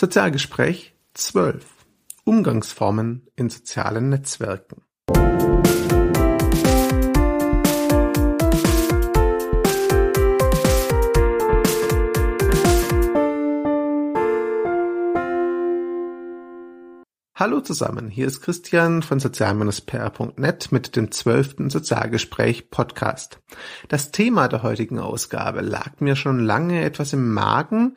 Sozialgespräch 12. Umgangsformen in sozialen Netzwerken. Hallo zusammen, hier ist Christian von sozial-pr.net mit dem zwölften Sozialgespräch Podcast. Das Thema der heutigen Ausgabe lag mir schon lange etwas im Magen,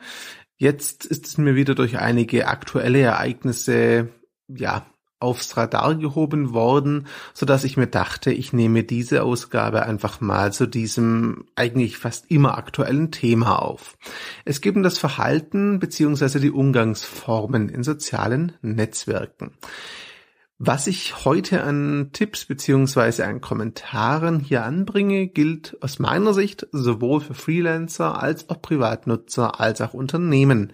Jetzt ist es mir wieder durch einige aktuelle Ereignisse, ja, aufs Radar gehoben worden, so dass ich mir dachte, ich nehme diese Ausgabe einfach mal zu diesem eigentlich fast immer aktuellen Thema auf. Es geht um das Verhalten bzw. die Umgangsformen in sozialen Netzwerken. Was ich heute an Tipps beziehungsweise an Kommentaren hier anbringe, gilt aus meiner Sicht sowohl für Freelancer als auch Privatnutzer als auch Unternehmen.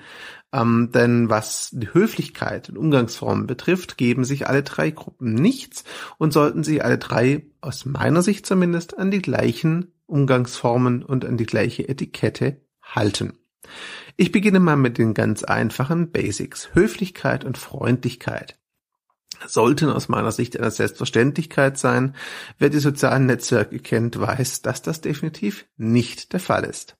Ähm, denn was die Höflichkeit und Umgangsformen betrifft, geben sich alle drei Gruppen nichts und sollten sich alle drei, aus meiner Sicht zumindest, an die gleichen Umgangsformen und an die gleiche Etikette halten. Ich beginne mal mit den ganz einfachen Basics. Höflichkeit und Freundlichkeit sollten aus meiner Sicht eine Selbstverständlichkeit sein. Wer die sozialen Netzwerke kennt, weiß, dass das definitiv nicht der Fall ist.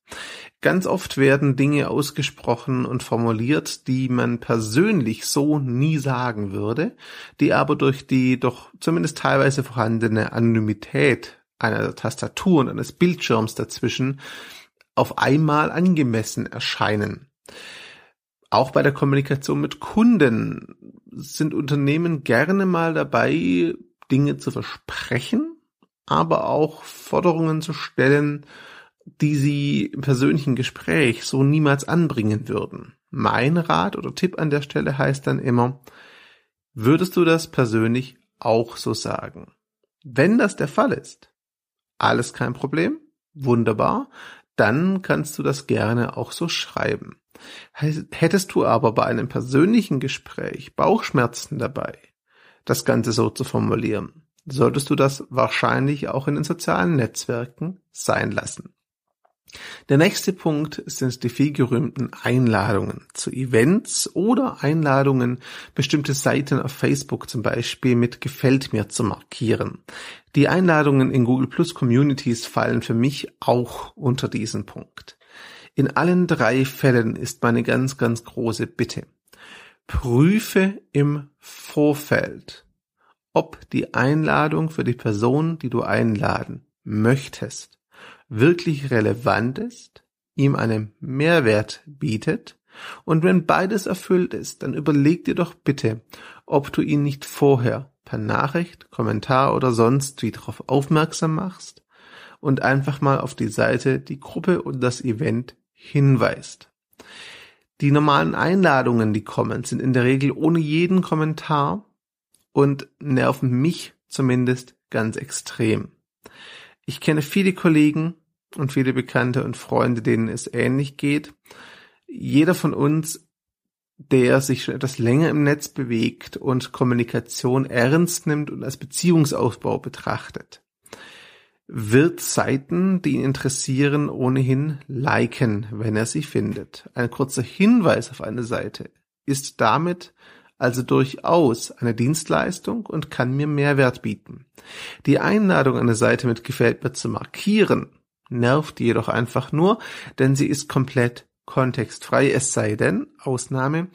Ganz oft werden Dinge ausgesprochen und formuliert, die man persönlich so nie sagen würde, die aber durch die doch zumindest teilweise vorhandene Anonymität einer Tastatur und eines Bildschirms dazwischen auf einmal angemessen erscheinen. Auch bei der Kommunikation mit Kunden sind Unternehmen gerne mal dabei, Dinge zu versprechen, aber auch Forderungen zu stellen, die sie im persönlichen Gespräch so niemals anbringen würden. Mein Rat oder Tipp an der Stelle heißt dann immer, würdest du das persönlich auch so sagen? Wenn das der Fall ist, alles kein Problem, wunderbar, dann kannst du das gerne auch so schreiben. Hättest du aber bei einem persönlichen Gespräch Bauchschmerzen dabei, das Ganze so zu formulieren, solltest du das wahrscheinlich auch in den sozialen Netzwerken sein lassen. Der nächste Punkt sind die vielgerühmten Einladungen zu Events oder Einladungen, bestimmte Seiten auf Facebook zum Beispiel mit Gefällt mir zu markieren. Die Einladungen in Google Plus Communities fallen für mich auch unter diesen Punkt. In allen drei Fällen ist meine ganz, ganz große Bitte. Prüfe im Vorfeld, ob die Einladung für die Person, die du einladen möchtest, wirklich relevant ist, ihm einen Mehrwert bietet und wenn beides erfüllt ist, dann überleg dir doch bitte, ob du ihn nicht vorher per Nachricht, Kommentar oder sonst wie darauf aufmerksam machst und einfach mal auf die Seite, die Gruppe und das Event hinweist. Die normalen Einladungen, die kommen, sind in der Regel ohne jeden Kommentar und nerven mich zumindest ganz extrem. Ich kenne viele Kollegen und viele Bekannte und Freunde, denen es ähnlich geht. Jeder von uns, der sich schon etwas länger im Netz bewegt und Kommunikation ernst nimmt und als Beziehungsaufbau betrachtet, wird Seiten, die ihn interessieren, ohnehin liken, wenn er sie findet. Ein kurzer Hinweis auf eine Seite ist damit also durchaus eine Dienstleistung und kann mir Mehrwert bieten. Die Einladung, eine Seite mit Gefällt mir zu markieren, nervt jedoch einfach nur, denn sie ist komplett kontextfrei, es sei denn, Ausnahme,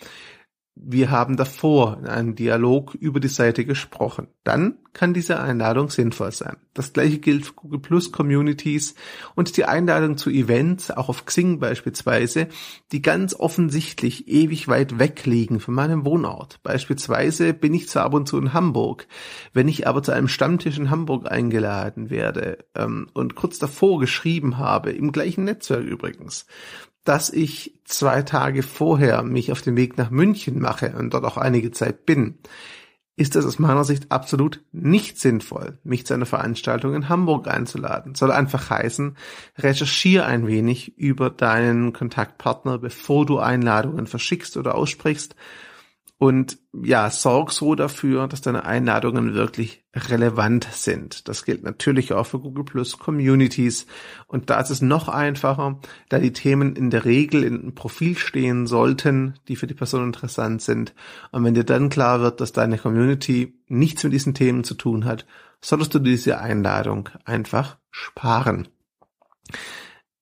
wir haben davor in einem Dialog über die Seite gesprochen. Dann kann diese Einladung sinnvoll sein. Das gleiche gilt für Google Plus Communities und die Einladung zu Events, auch auf Xing beispielsweise, die ganz offensichtlich ewig weit weg liegen von meinem Wohnort. Beispielsweise bin ich zwar ab und zu in Hamburg, wenn ich aber zu einem Stammtisch in Hamburg eingeladen werde ähm, und kurz davor geschrieben habe, im gleichen Netzwerk übrigens, dass ich zwei Tage vorher mich auf den Weg nach München mache und dort auch einige Zeit bin, ist es aus meiner Sicht absolut nicht sinnvoll, mich zu einer Veranstaltung in Hamburg einzuladen. Soll einfach heißen, recherchiere ein wenig über deinen Kontaktpartner, bevor du Einladungen verschickst oder aussprichst Und ja, sorg so dafür, dass deine Einladungen wirklich relevant sind. Das gilt natürlich auch für Google Plus Communities. Und da ist es noch einfacher, da die Themen in der Regel in einem Profil stehen sollten, die für die Person interessant sind. Und wenn dir dann klar wird, dass deine Community nichts mit diesen Themen zu tun hat, solltest du diese Einladung einfach sparen.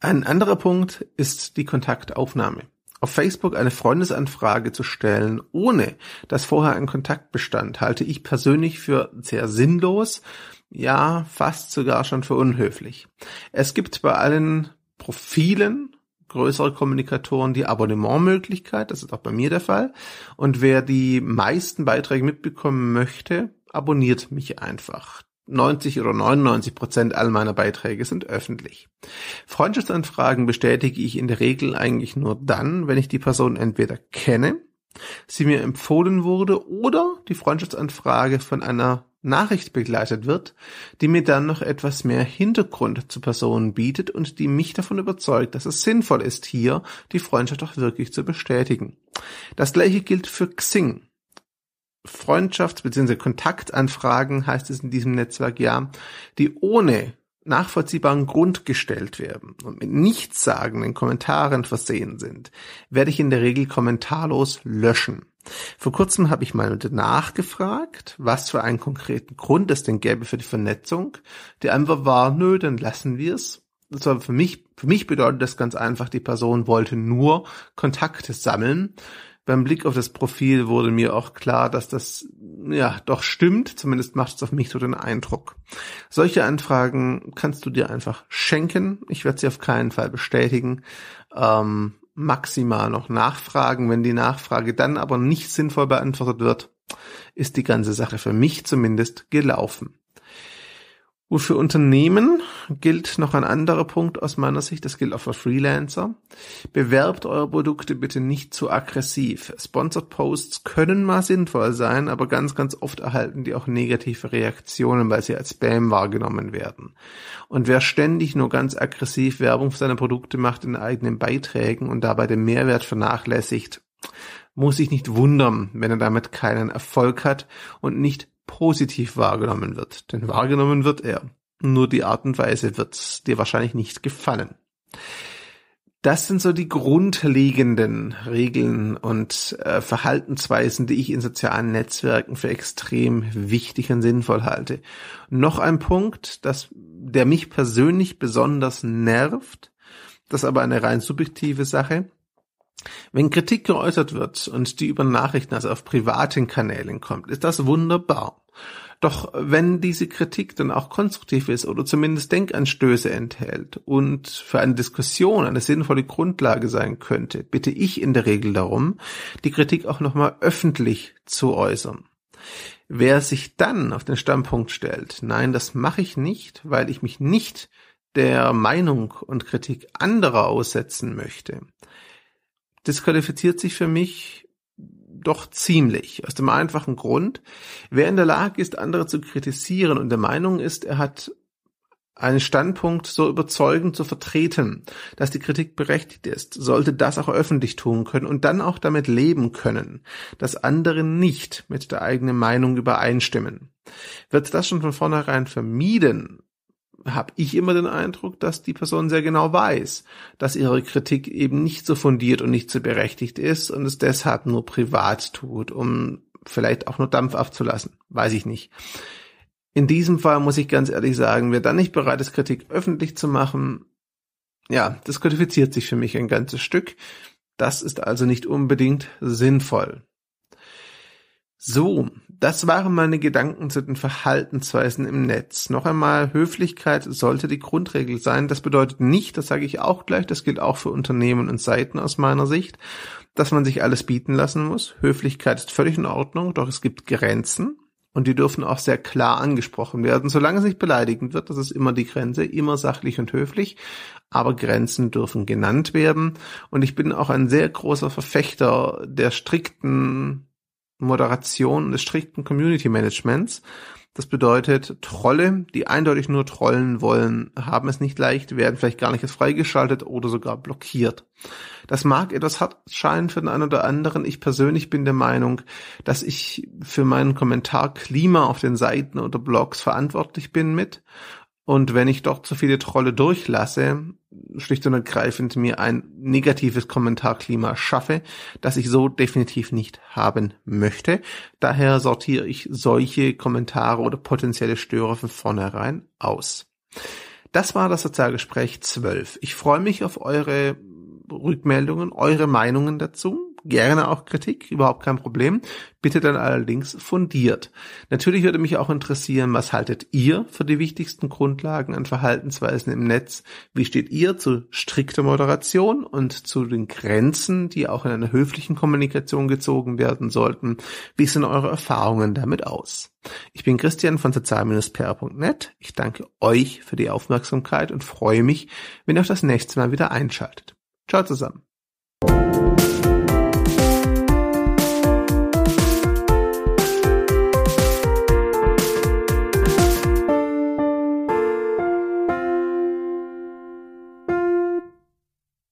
Ein anderer Punkt ist die Kontaktaufnahme auf Facebook eine Freundesanfrage zu stellen, ohne dass vorher ein Kontakt bestand, halte ich persönlich für sehr sinnlos, ja, fast sogar schon für unhöflich. Es gibt bei allen Profilen größere Kommunikatoren die Abonnementmöglichkeit, das ist auch bei mir der Fall. Und wer die meisten Beiträge mitbekommen möchte, abonniert mich einfach. 90 oder 99 Prozent all meiner Beiträge sind öffentlich. Freundschaftsanfragen bestätige ich in der Regel eigentlich nur dann, wenn ich die Person entweder kenne, sie mir empfohlen wurde oder die Freundschaftsanfrage von einer Nachricht begleitet wird, die mir dann noch etwas mehr Hintergrund zur Person bietet und die mich davon überzeugt, dass es sinnvoll ist, hier die Freundschaft auch wirklich zu bestätigen. Das gleiche gilt für Xing. Freundschafts- bzw. Kontaktanfragen, heißt es in diesem Netzwerk ja, die ohne nachvollziehbaren Grund gestellt werden und mit nichtssagenden Kommentaren versehen sind, werde ich in der Regel kommentarlos löschen. Vor kurzem habe ich mal nachgefragt, was für einen konkreten Grund es denn gäbe für die Vernetzung. Die Antwort war, nö, dann lassen wir es. Das für mich, für mich bedeutet das ganz einfach, die Person wollte nur Kontakte sammeln beim Blick auf das Profil wurde mir auch klar, dass das ja doch stimmt. Zumindest macht es auf mich so den Eindruck. Solche Anfragen kannst du dir einfach schenken. Ich werde sie auf keinen Fall bestätigen. Ähm, maximal noch nachfragen. Wenn die Nachfrage dann aber nicht sinnvoll beantwortet wird, ist die ganze Sache für mich zumindest gelaufen. Und für Unternehmen gilt noch ein anderer Punkt aus meiner Sicht, das gilt auch für Freelancer. Bewerbt eure Produkte bitte nicht zu aggressiv. Sponsored Posts können mal sinnvoll sein, aber ganz, ganz oft erhalten die auch negative Reaktionen, weil sie als Spam wahrgenommen werden. Und wer ständig nur ganz aggressiv Werbung für seine Produkte macht in eigenen Beiträgen und dabei den Mehrwert vernachlässigt, muss sich nicht wundern, wenn er damit keinen Erfolg hat und nicht positiv wahrgenommen wird. Denn wahrgenommen wird er. Nur die Art und Weise wird dir wahrscheinlich nicht gefallen. Das sind so die grundlegenden Regeln und äh, Verhaltensweisen, die ich in sozialen Netzwerken für extrem wichtig und sinnvoll halte. Noch ein Punkt, das, der mich persönlich besonders nervt, das ist aber eine rein subjektive Sache, wenn Kritik geäußert wird und die über Nachrichten, also auf privaten Kanälen kommt, ist das wunderbar. Doch wenn diese Kritik dann auch konstruktiv ist oder zumindest Denkanstöße enthält und für eine Diskussion eine sinnvolle Grundlage sein könnte, bitte ich in der Regel darum, die Kritik auch nochmal öffentlich zu äußern. Wer sich dann auf den Standpunkt stellt, nein, das mache ich nicht, weil ich mich nicht der Meinung und Kritik anderer aussetzen möchte, disqualifiziert sich für mich doch ziemlich. Aus dem einfachen Grund, wer in der Lage ist, andere zu kritisieren und der Meinung ist, er hat einen Standpunkt so überzeugend zu vertreten, dass die Kritik berechtigt ist, sollte das auch öffentlich tun können und dann auch damit leben können, dass andere nicht mit der eigenen Meinung übereinstimmen. Wird das schon von vornherein vermieden, habe ich immer den Eindruck, dass die Person sehr genau weiß, dass ihre Kritik eben nicht so fundiert und nicht so berechtigt ist und es deshalb nur privat tut, um vielleicht auch nur Dampf abzulassen. Weiß ich nicht. In diesem Fall muss ich ganz ehrlich sagen, wer dann nicht bereit ist, Kritik öffentlich zu machen, ja, das kodifiziert sich für mich ein ganzes Stück. Das ist also nicht unbedingt sinnvoll. So, das waren meine Gedanken zu den Verhaltensweisen im Netz. Noch einmal, Höflichkeit sollte die Grundregel sein. Das bedeutet nicht, das sage ich auch gleich, das gilt auch für Unternehmen und Seiten aus meiner Sicht, dass man sich alles bieten lassen muss. Höflichkeit ist völlig in Ordnung, doch es gibt Grenzen und die dürfen auch sehr klar angesprochen werden. Solange es nicht beleidigend wird, das ist immer die Grenze, immer sachlich und höflich, aber Grenzen dürfen genannt werden. Und ich bin auch ein sehr großer Verfechter der strikten Moderation des strikten Community Managements. Das bedeutet, Trolle, die eindeutig nur trollen wollen, haben es nicht leicht, werden vielleicht gar nicht freigeschaltet oder sogar blockiert. Das mag etwas hart scheinen für den einen oder anderen. Ich persönlich bin der Meinung, dass ich für meinen Kommentarklima auf den Seiten oder Blogs verantwortlich bin mit und wenn ich doch zu viele Trolle durchlasse, schlicht und ergreifend mir ein negatives Kommentarklima schaffe, das ich so definitiv nicht haben möchte. Daher sortiere ich solche Kommentare oder potenzielle Störer von vornherein aus. Das war das Sozialgespräch 12. Ich freue mich auf eure Rückmeldungen, eure Meinungen dazu gerne auch Kritik, überhaupt kein Problem. Bitte dann allerdings fundiert. Natürlich würde mich auch interessieren, was haltet ihr für die wichtigsten Grundlagen an Verhaltensweisen im Netz? Wie steht ihr zu strikter Moderation und zu den Grenzen, die auch in einer höflichen Kommunikation gezogen werden sollten? Wie sind eure Erfahrungen damit aus? Ich bin Christian von sozial-pr.net. Ich danke euch für die Aufmerksamkeit und freue mich, wenn ihr auch das nächste Mal wieder einschaltet. Ciao zusammen.